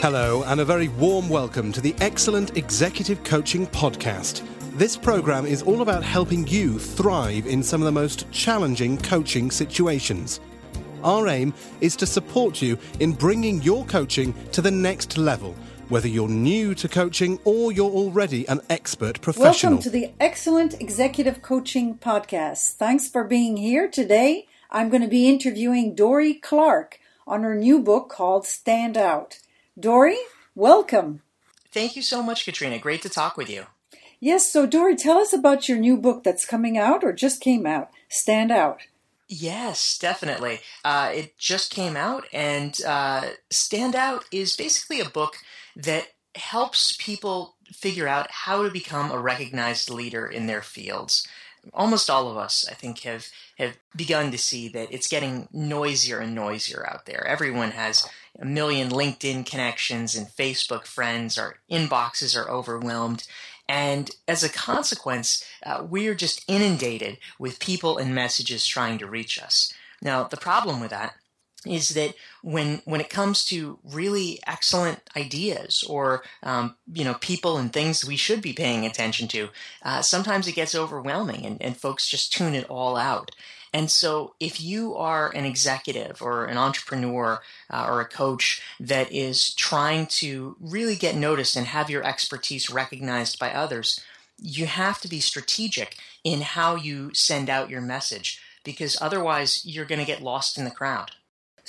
Hello, and a very warm welcome to the Excellent Executive Coaching Podcast. This program is all about helping you thrive in some of the most challenging coaching situations. Our aim is to support you in bringing your coaching to the next level, whether you're new to coaching or you're already an expert professional. Welcome to the Excellent Executive Coaching Podcast. Thanks for being here today. I'm going to be interviewing Dorie Clark on her new book called Stand Out. Dorie, welcome. Thank you so much, Katrina. Great to talk with you. Yes, so Dorie, tell us about your new book that's coming out or just came out, Stand Out. Yes, definitely. Uh, it just came out, and uh, Stand Out is basically a book that helps people figure out how to become a recognized leader in their fields. Almost all of us, I think, have have begun to see that it's getting noisier and noisier out there. Everyone has a million LinkedIn connections and Facebook friends. Our inboxes are overwhelmed. And as a consequence, uh, we're just inundated with people and messages trying to reach us. Now, the problem with that is that when when it comes to really excellent ideas or um, you know people and things we should be paying attention to, uh, sometimes it gets overwhelming and, and folks just tune it all out. And so, if you are an executive or an entrepreneur uh, or a coach that is trying to really get noticed and have your expertise recognized by others, you have to be strategic in how you send out your message because otherwise you're going to get lost in the crowd.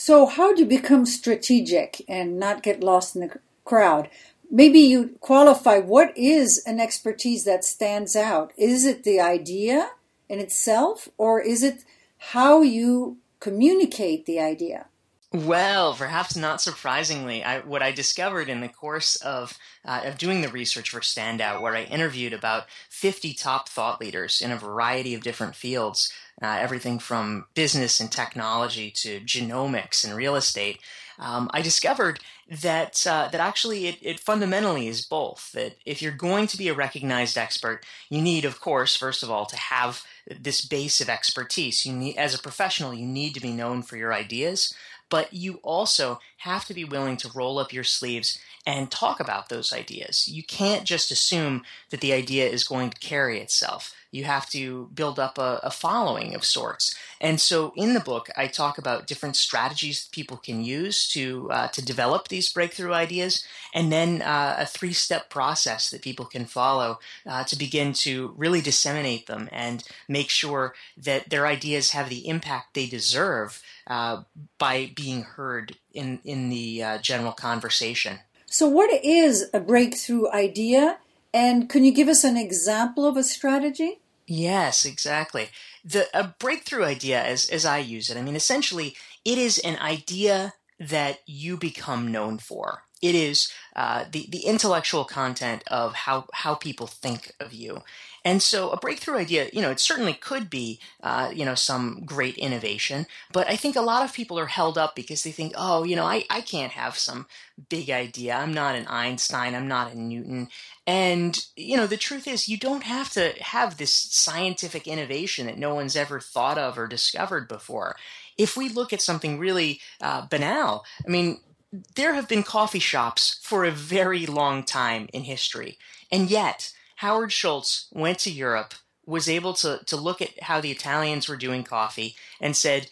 So, how do you become strategic and not get lost in the crowd? Maybe you qualify what is an expertise that stands out? Is it the idea in itself, or is it how you communicate the idea? Well, perhaps not surprisingly, I, what I discovered in the course of uh, of doing the research for Standout, where I interviewed about 50 top thought leaders in a variety of different fields, uh, everything from business and technology to genomics and real estate, um, I discovered that uh, that actually it, it, fundamentally is both. That if you're going to be a recognized expert, you need, of course, first of all, to have this base of expertise. You need, as a professional, you need to be known for your ideas, but you also have to be willing to roll up your sleeves and talk about those ideas. You can't just assume that the idea is going to carry itself you have to build up a, a, following of sorts. And so in the book, I talk about different strategies people can use to uh, to develop these breakthrough ideas, and then uh, a three step process that people can follow uh, to begin to really disseminate them and make sure that their ideas have the impact they deserve uh, by being heard in in the uh, general conversation. So, what is a breakthrough idea? And can you give us an example of a strategy? Yes, exactly. The a breakthrough idea as as I use it, I mean essentially it is an idea that you become known for. It is uh, the the intellectual content of how how people think of you, and so a breakthrough idea, you know, it certainly could be, uh, you know, some great innovation. But I think a lot of people are held up because they think, oh, you know, I I can't have some big idea. I'm not an Einstein. I'm not a Newton. And you know, the truth is, you don't have to have this scientific innovation that no one's ever thought of or discovered before. If we look at something really uh, banal, I mean there have been coffee shops for a very long time in history. And yet, Howard Schultz went to Europe, was able to, to look at how the Italians were doing coffee, and said,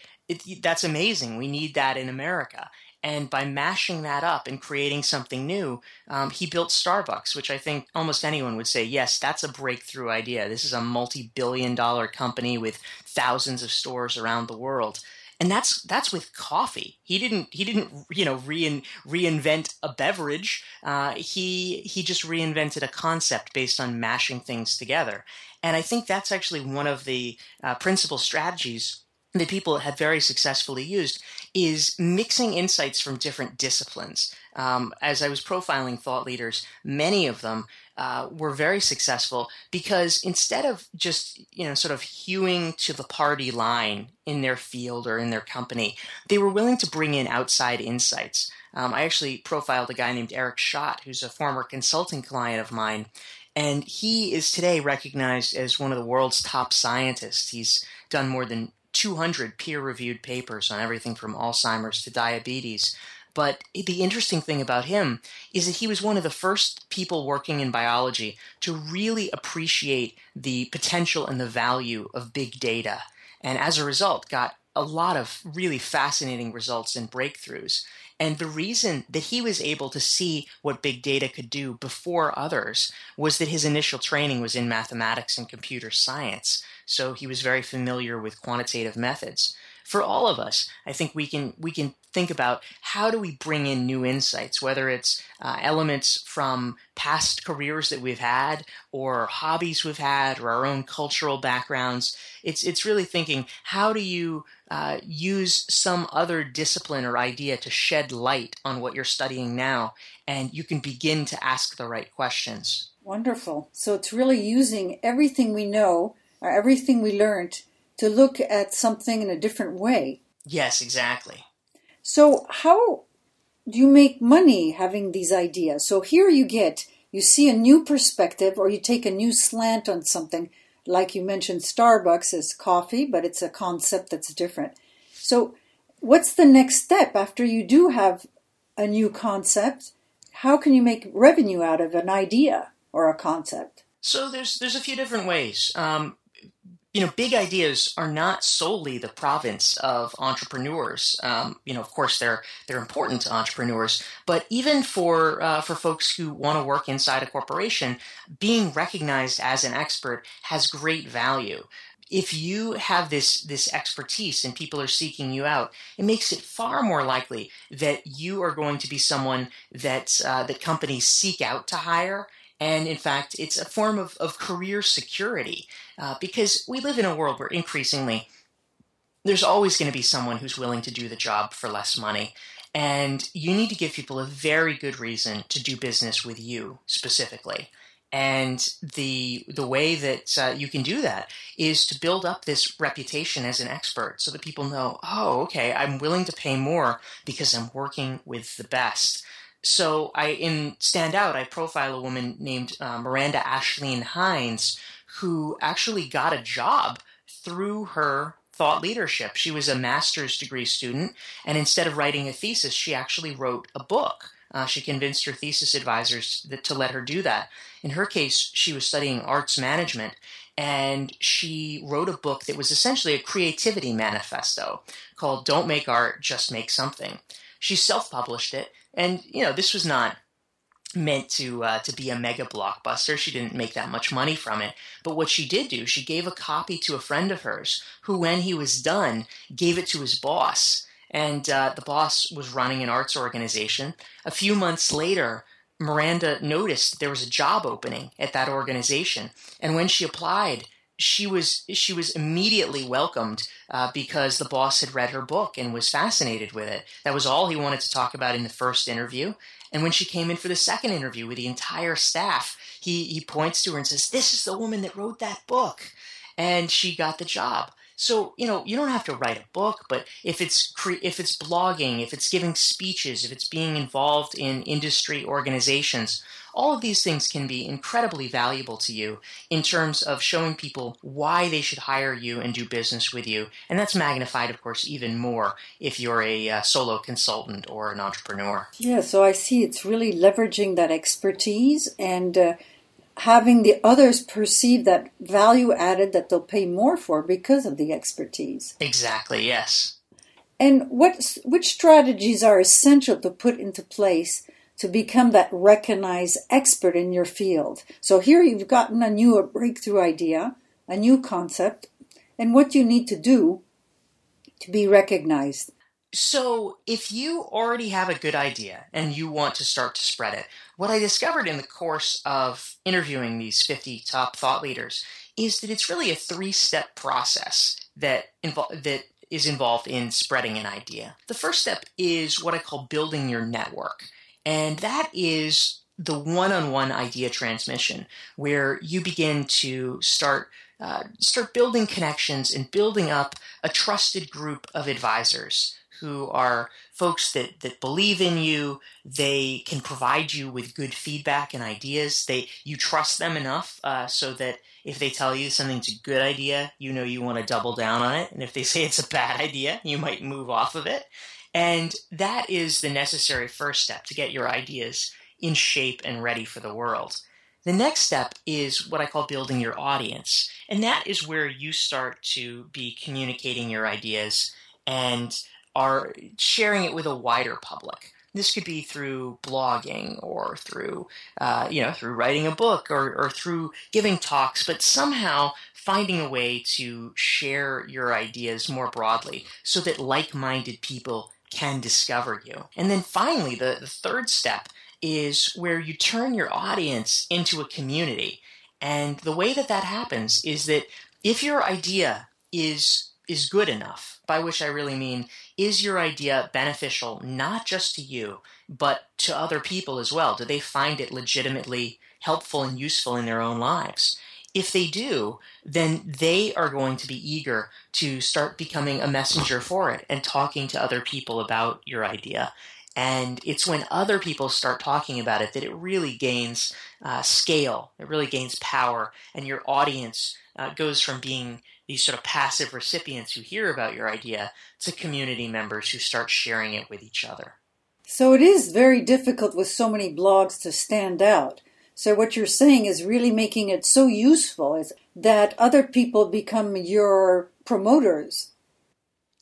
That's amazing. We need that in America. And by mashing that up and creating something new, um, he built Starbucks, which I think almost anyone would say, yes, that's a breakthrough idea. This is a multi billion dollar company with thousands of stores around the world and that's that's with coffee. He didn't he didn't you know rein, reinvent a beverage. Uh, he he just reinvented a concept based on mashing things together. And I think that's actually one of the uh, principal strategies that people have very successfully used is mixing insights from different disciplines. Um, as I was profiling thought leaders, many of them uh, were very successful because instead of just you know sort of hewing to the party line in their field or in their company, they were willing to bring in outside insights. Um, I actually profiled a guy named Eric Schadt, who's a former consulting client of mine, and he is today recognized as one of the world's top scientists. He's done more than 200 peer reviewed papers on everything from Alzheimer's to diabetes. But the interesting thing about him is that he was one of the first people working in biology to really appreciate the potential and the value of big data. And as a result, got a lot of really fascinating results and breakthroughs. And the reason that he was able to see what big data could do before others was that his initial training was in mathematics and computer science. So he was very familiar with quantitative methods. For all of us, I think we can we can think about how do we bring in new insights, whether it's uh, elements from past careers that we've had, or hobbies we've had, or our own cultural backgrounds. It's it's really thinking how do you uh, use some other discipline or idea to shed light on what you're studying now, and you can begin to ask the right questions. Wonderful. So it's really using everything we know or everything we learned to look at something in a different way. Yes, exactly. So, how do you make money having these ideas? So, here you get, you see a new perspective or you take a new slant on something. Like you mentioned, Starbucks is coffee, but it's a concept that's different. So, what's the next step after you do have a new concept? How can you make revenue out of an idea or a concept? So there's there's a few different ways. Um, you know, big ideas are not solely the province of entrepreneurs. Um, you know, of course, they're they're important to entrepreneurs, but even for uh, for folks who want to work inside a corporation, being recognized as an expert has great value. If you have this this expertise and people are seeking you out, it makes it far more likely that you are going to be someone that uh, that companies seek out to hire and in fact, it's a form of, of career security uh, because we live in a world where increasingly there's always going to be someone who's willing to do the job for less money. And you need to give people a very good reason to do business with you specifically. And the the way that uh, you can do that is to build up this reputation as an expert, so that people know, oh, okay, I'm willing to pay more because I'm working with the best. So I in Stand Out, I profile a woman named uh, Miranda Ashleen Hines, who actually got a job through her thought leadership. She was a master's degree student, and instead of writing a thesis, she actually wrote a book. Uh, she convinced her thesis advisors that, to let her do that. In her case, she was studying arts management, and she wrote a book that was essentially a creativity manifesto called Don't Make Art, Just Make Something. She self published it, and you know, this was not meant to uh, to be a mega blockbuster. She didn't make that much money from it. But what she did do, she gave a copy to a friend of hers, who, when he was done, gave it to his boss. And uh, the boss was running an arts organization. A few months later, Miranda noticed there was a job opening at that organization, and when she applied, she was she was immediately welcomed uh, because the boss had read her book and was fascinated with it. That was all he wanted to talk about in the first interview. And when she came in for the second interview with the entire staff, he he points to her and says, "This is the woman that wrote that book," and she got the job. So you know you don't have to write a book, but if it's cre- if it's blogging, if it's giving speeches, if it's being involved in industry organizations, all of these things can be incredibly valuable to you in terms of showing people why they should hire you and do business with you. And that's magnified, of course, even more if you're a uh, solo consultant or an entrepreneur. Yeah, so I see it's really leveraging that expertise and uh, having the others perceive that value added that they'll pay more for because of the expertise. Exactly, yes. And what which strategies are essential to put into place to become that recognized expert in your field. So here you've gotten a new breakthrough idea, a new concept, and what you need to do to be recognized. So, if you already have a good idea and you want to start to spread it, what I discovered in the course of interviewing these 50 top thought leaders is that it's really a three-step process that invo- that is involved in spreading an idea. The first step is what I call building your network. And that is the one on one idea transmission where you begin to start uh, start building connections and building up a trusted group of advisors who are folks that, that believe in you. They can provide you with good feedback and ideas. They you trust them enough uh, so that if they tell you something's a good idea, you know you want to double down on it. And if they say it's a bad idea, you might move off of it. And that is the necessary first step to get your ideas in shape and ready for the world. The next step is what I call building your audience. And that is where you start to be communicating your ideas and are sharing it with a wider public. This could be through blogging or through, uh, you know, through writing a book or, or through giving talks, but somehow finding a way to share your ideas more broadly so that like-minded people can discover you. And then finally, the, the third step is where you turn your audience into a community. And the way that that happens is that if your idea is is good enough, by which I really mean is your idea beneficial not just to you, but to other people as well? Do they find it legitimately helpful and useful in their own lives? If they do, then they are going to be eager to start becoming a messenger for it and talking to other people about your idea. And it's when other people start talking about it that it really gains uh, scale, it really gains power, and your audience uh, goes from being these sort of passive recipients who hear about your idea to community members who start sharing it with each other. So it is very difficult with so many blogs to stand out. So what you're saying is really making it so useful is that other people become your promoters.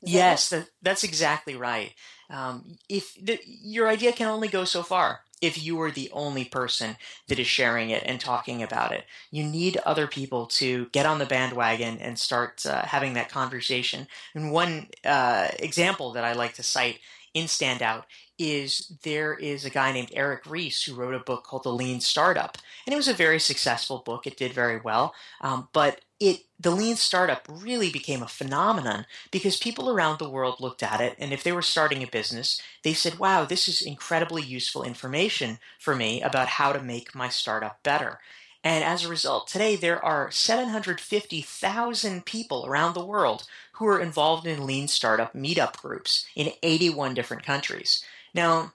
Is yes, that, that's exactly right. Um, if the, your idea can only go so far, if you are the only person that is sharing it and talking about it. You need other people to get on the bandwagon and start uh, having that conversation. And one uh, example that I like to cite in Standout is there is a guy named Eric Ries who wrote a book called The Lean Startup, and it was a very successful book. It did very well, um, but it the Lean Startup really became a phenomenon because people around the world looked at it, and if they were starting a business, they said, "Wow, this is incredibly useful information for me about how to make my startup better." And as a result, today there are 750,000 people around the world who are involved in lean startup meetup groups in 81 different countries. Now,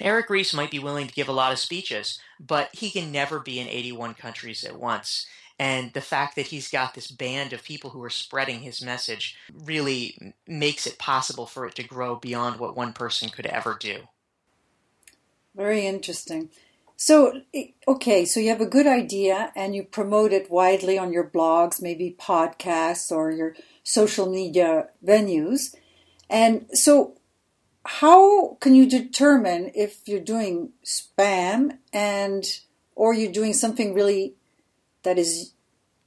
Eric Ries might be willing to give a lot of speeches, but he can never be in 81 countries at once. And the fact that he's got this band of people who are spreading his message really makes it possible for it to grow beyond what one person could ever do. Very interesting. So, okay, so you have a good idea and you promote it widely on your blogs, maybe podcasts or your social media venues. And so, how can you determine if you're doing spam and or you're doing something really that is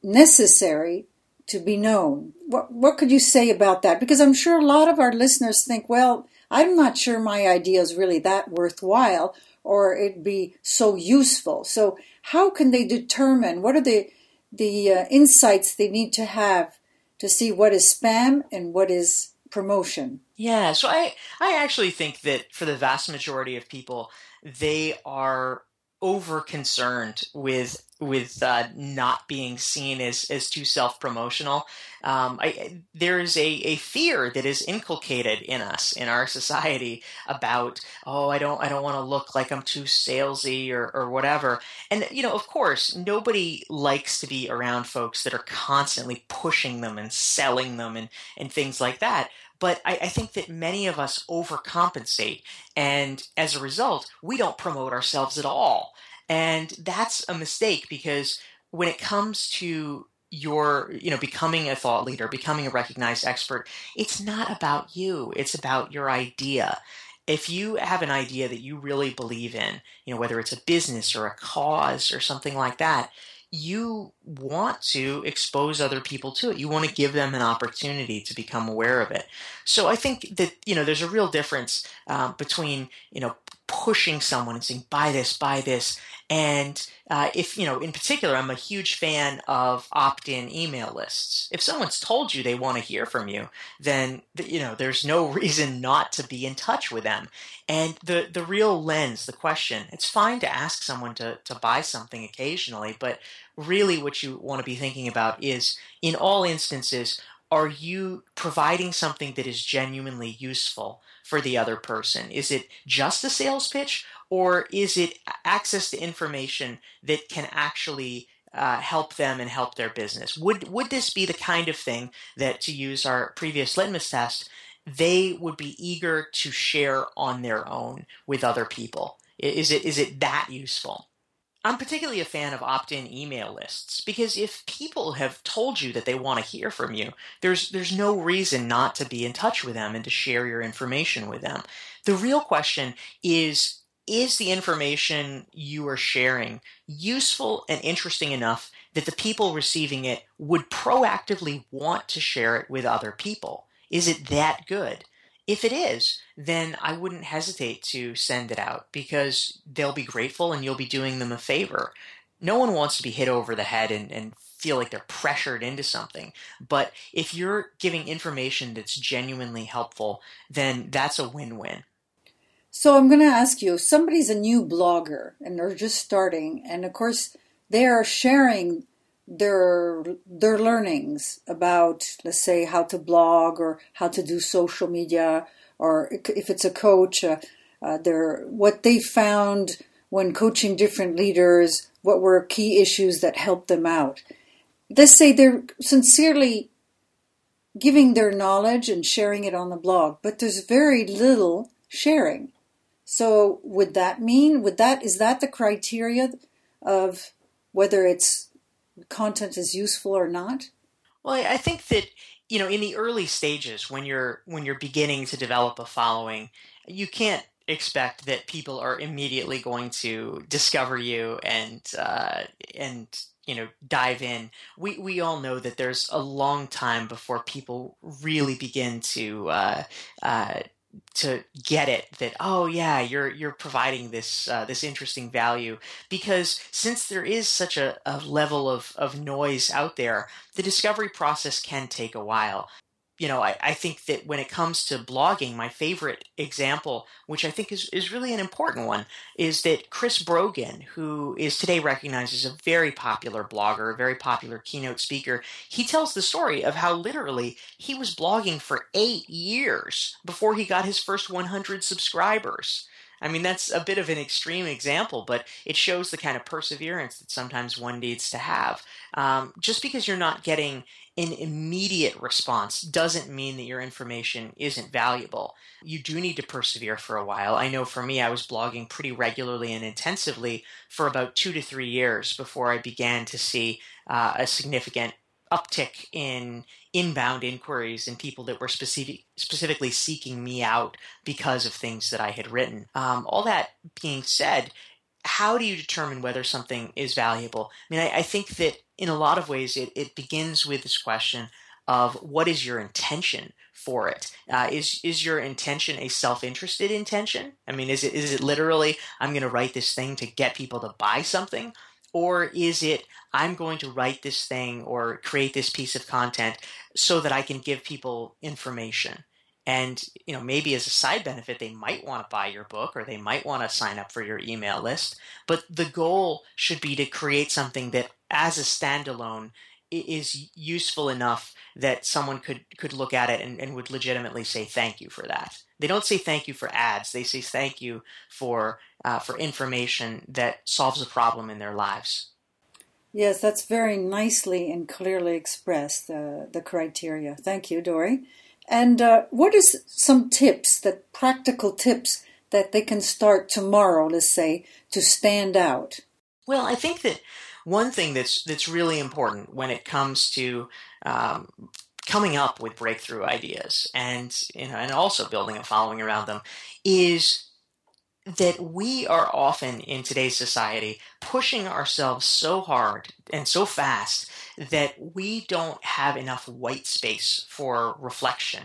necessary to be known? What what could you say about that? Because I'm sure a lot of our listeners think, well, I'm not sure my idea is really that worthwhile or it'd be so useful. So how can they determine what are the the uh, insights they need to have to see what is spam and what is promotion. Yeah, so I I actually think that for the vast majority of people, they are over concerned with with uh, not being seen as as too self promotional. Um, there is a, a fear that is inculcated in us in our society about oh I don't I don't want to look like I'm too salesy or or whatever. And you know of course nobody likes to be around folks that are constantly pushing them and selling them and and things like that. But I, I think that many of us overcompensate, and as a result, we don't promote ourselves at all. And that's a mistake because when it comes to your you know becoming a thought leader becoming a recognized expert it's not about you it's about your idea if you have an idea that you really believe in you know whether it's a business or a cause or something like that you want to expose other people to it. You want to give them an opportunity to become aware of it. So I think that you know there's a real difference uh, between you know pushing someone and saying buy this, buy this, and uh, if you know, in particular, I'm a huge fan of opt-in email lists. If someone's told you they want to hear from you, then you know there's no reason not to be in touch with them. And the the real lens, the question, it's fine to ask someone to to buy something occasionally, but really what you want to be thinking about is in all instances, are you providing something that is genuinely useful for the other person? Is it just a sales pitch or is it access to information that can actually uh, help them and help their business? Would would this be the kind of thing that, to use our previous litmus test, they would be eager to share on their own with other people? Is it is it that useful? I'm particularly a fan of opt-in email lists because if people have told you that they want to hear from you, there's there's no reason not to be in touch with them and to share your information with them. The real question is is the information you are sharing useful and interesting enough that the people receiving it would proactively want to share it with other people? Is it that good? If it is, then I wouldn't hesitate to send it out because they'll be grateful and you'll be doing them a favor. No one wants to be hit over the head and, and feel like they're pressured into something. But if you're giving information that's genuinely helpful, then that's a win win. So I'm going to ask you, somebody's a new blogger and they're just starting, and of course they are sharing their their learnings about, let's say, how to blog or how to do social media, or if it's a coach, uh, uh, their what they found when coaching different leaders, what were key issues that helped them out. Let's say they're sincerely giving their knowledge and sharing it on the blog, but there's very little sharing. So would that mean would that is that the criteria of whether it's content is useful or not? Well, I think that you know in the early stages when you're when you're beginning to develop a following, you can't expect that people are immediately going to discover you and uh, and you know dive in. We we all know that there's a long time before people really begin to uh, uh, to get it that oh yeah you're you're providing this uh, this interesting value because since there is such a, a level of, of noise out there the discovery process can take a while you know, I, I think that when it comes to blogging, my favorite example, which I think is, is really an important one, is that Chris Brogan, who is today recognized as a very popular blogger, a very popular keynote speaker, he tells the story of how literally he was blogging for eight years before he got his first 100 subscribers. I mean, that's a bit of an extreme example, but it shows the kind of perseverance that sometimes one needs to have. Um, just because you're not getting an immediate response doesn't mean that your information isn't valuable. You do need to persevere for a while. I know for me, I was blogging pretty regularly and intensively for about two to three years before I began to see uh, a significant uptick in inbound inquiries and people that were specific, specifically seeking me out because of things that I had written. Um, all that being said, how do you determine whether something is valuable? I mean, I, I think that in a lot of ways it, it begins with this question of what is your intention for it? Uh, is is your intention a self-interested intention? I mean, is it is it literally I'm going to write this thing to get people to buy something, or is it I'm going to write this thing or create this piece of content so that I can give people information? And you know, maybe as a side benefit, they might want to buy your book or they might want to sign up for your email list. But the goal should be to create something that, as a standalone, is useful enough that someone could could look at it and, and would legitimately say thank you for that. They don't say thank you for ads. They say thank you for uh, for information that solves a problem in their lives. Yes, that's very nicely and clearly expressed, uh, the criteria. Thank you, Dorie. And uh, what is some tips, that practical tips that they can start tomorrow, let's say, to stand out? Well, I think that one thing that's that's really important when it comes to um, coming up with breakthrough ideas and you know and also building a following around them is that we are often in today's society pushing ourselves so hard and so fast that we don't have enough white space for reflection.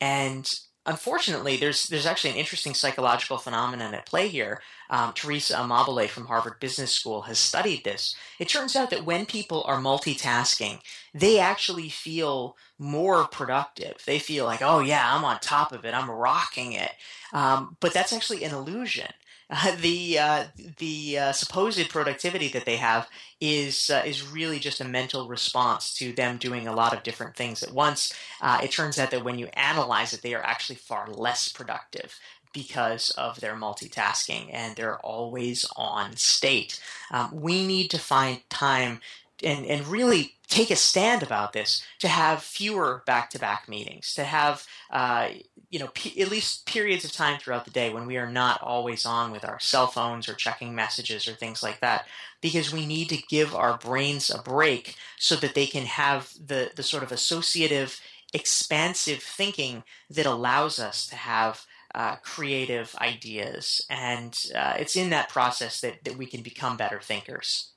And unfortunately, there's there's actually an interesting psychological phenomenon at play here. Um, Teresa Amabile from Harvard Business School has studied this. It turns out that when people are multitasking, they actually feel more productive. They feel like, oh yeah, I'm on top of it, I'm rocking it. Um, but that's actually an illusion uh, the uh, the uh, supposed productivity that they have is uh, is really just a mental response to them doing a lot of different things at once. Uh, it turns out that when you analyze it, they are actually far less productive because of their multitasking and their always on state. Um, we need to find time and, and really take a stand about this to have fewer back-to-back meetings to have uh, you know at least periods of time throughout the day when we are not always on with our cell phones or checking messages or things like that because we need to give our brains a break so that they can have the the sort of associative expansive thinking that allows us to have uh, creative ideas. And uh, it's in that process that, that we can become better thinkers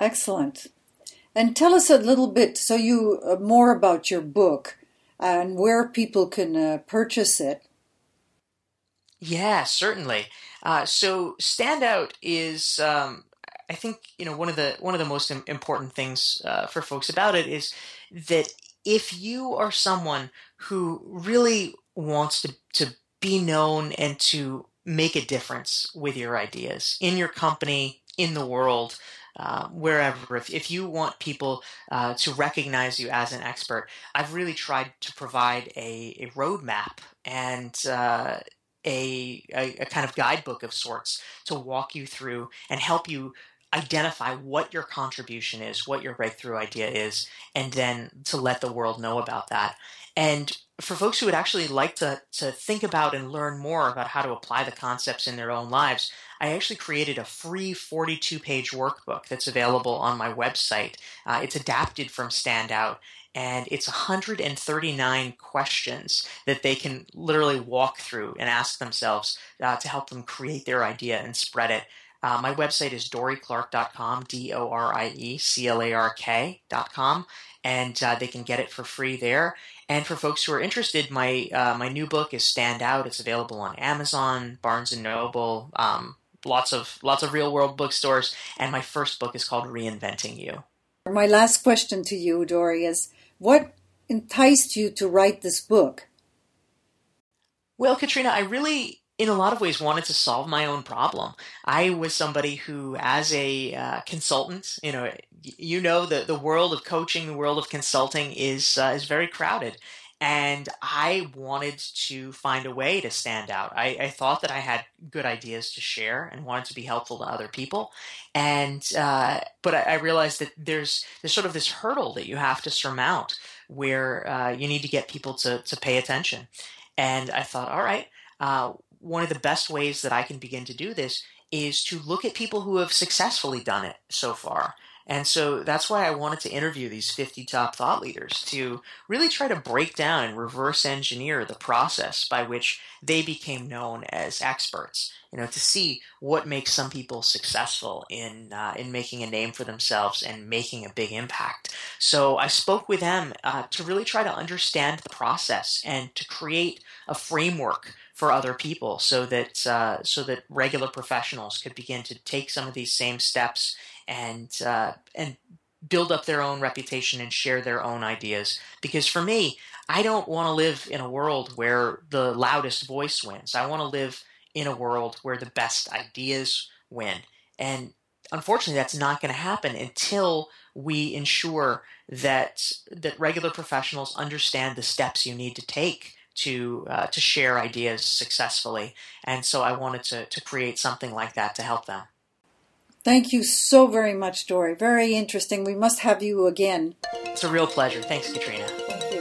Excellent. And tell us a little bit, so you uh, more about your book and where people can uh, purchase it. Yeah, certainly. Uh, so standout is, um, I think, you know, one of the one of the most important things uh, for folks about it is that if you are someone who really wants to to be known and to make a difference with your ideas in your company, in the world, uh, wherever. If, if you want people uh, to recognize you as an expert, I've really tried to provide a, a roadmap and uh, a, a, a kind of guidebook of sorts to walk you through and help you identify what your contribution is, what your breakthrough idea is, and then to let the world know about that. And for folks who would actually like to, to think about and learn more about how to apply the concepts in their own lives, I actually created a free 42 page workbook that's available on my website. Uh, it's adapted from Standout and it's 139 questions that they can literally walk through and ask themselves uh, to help them create their idea and spread it. Uh, my website is dorieclark.com, D O R I E C L A R K.com, and uh, they can get it for free there. And for folks who are interested, my uh, my new book is Stand Out. It's available on Amazon, Barnes and Noble, um, lots of lots of real world bookstores. And my first book is called Reinventing You. My last question to you, Dorie, is what enticed you to write this book? Well, Katrina, I really in a lot of ways wanted to solve my own problem. I was somebody who, as a uh, consultant, you know, you know the the world of coaching, the world of consulting is uh, is very crowded, and I wanted to find a way to stand out. I, I, thought that I had good ideas to share and wanted to be helpful to other people, and uh, but I, I, realized that there's there's sort of this hurdle that you have to surmount where uh, you need to get people to to pay attention, and I thought, all right uh, one of the best ways that I can begin to do this is to look at people who have successfully done it so far. And so that's why I wanted to interview these 50 top thought leaders to really try to break down and reverse engineer the process by which they became known as experts. You know, to see what makes some people successful in uh, in making a name for themselves and making a big impact. So I spoke with them uh, to really try to understand the process and to create a framework for other people so that uh, so that regular professionals could begin to take some of these same steps and uh, and build up their own reputation and share their own ideas. Because for me I don't want to live in a world where the loudest voice wins. I want to live in a world where the best ideas win. And unfortunately that's not going to happen until we ensure that that regular professionals understand the steps you need to take to uh, to share ideas successfully. And so I wanted to to create something like that to help them. Thank you so very much, Dorie. Very interesting. We must have you again. It's a real pleasure. Thanks, Katrina. Thank you.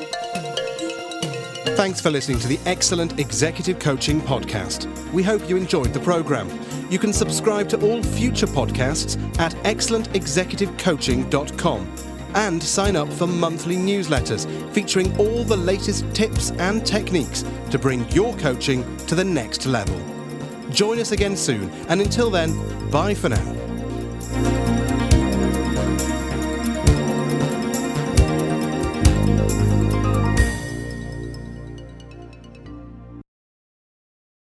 Thanks for listening to the Excellent Executive Coaching Podcast. We hope you enjoyed the program. You can subscribe to all future podcasts at excellentexecutivecoaching.com and sign up for monthly newsletters featuring all the latest tips and techniques to bring your coaching to the next level. Join us again soon, and until then, bye for now.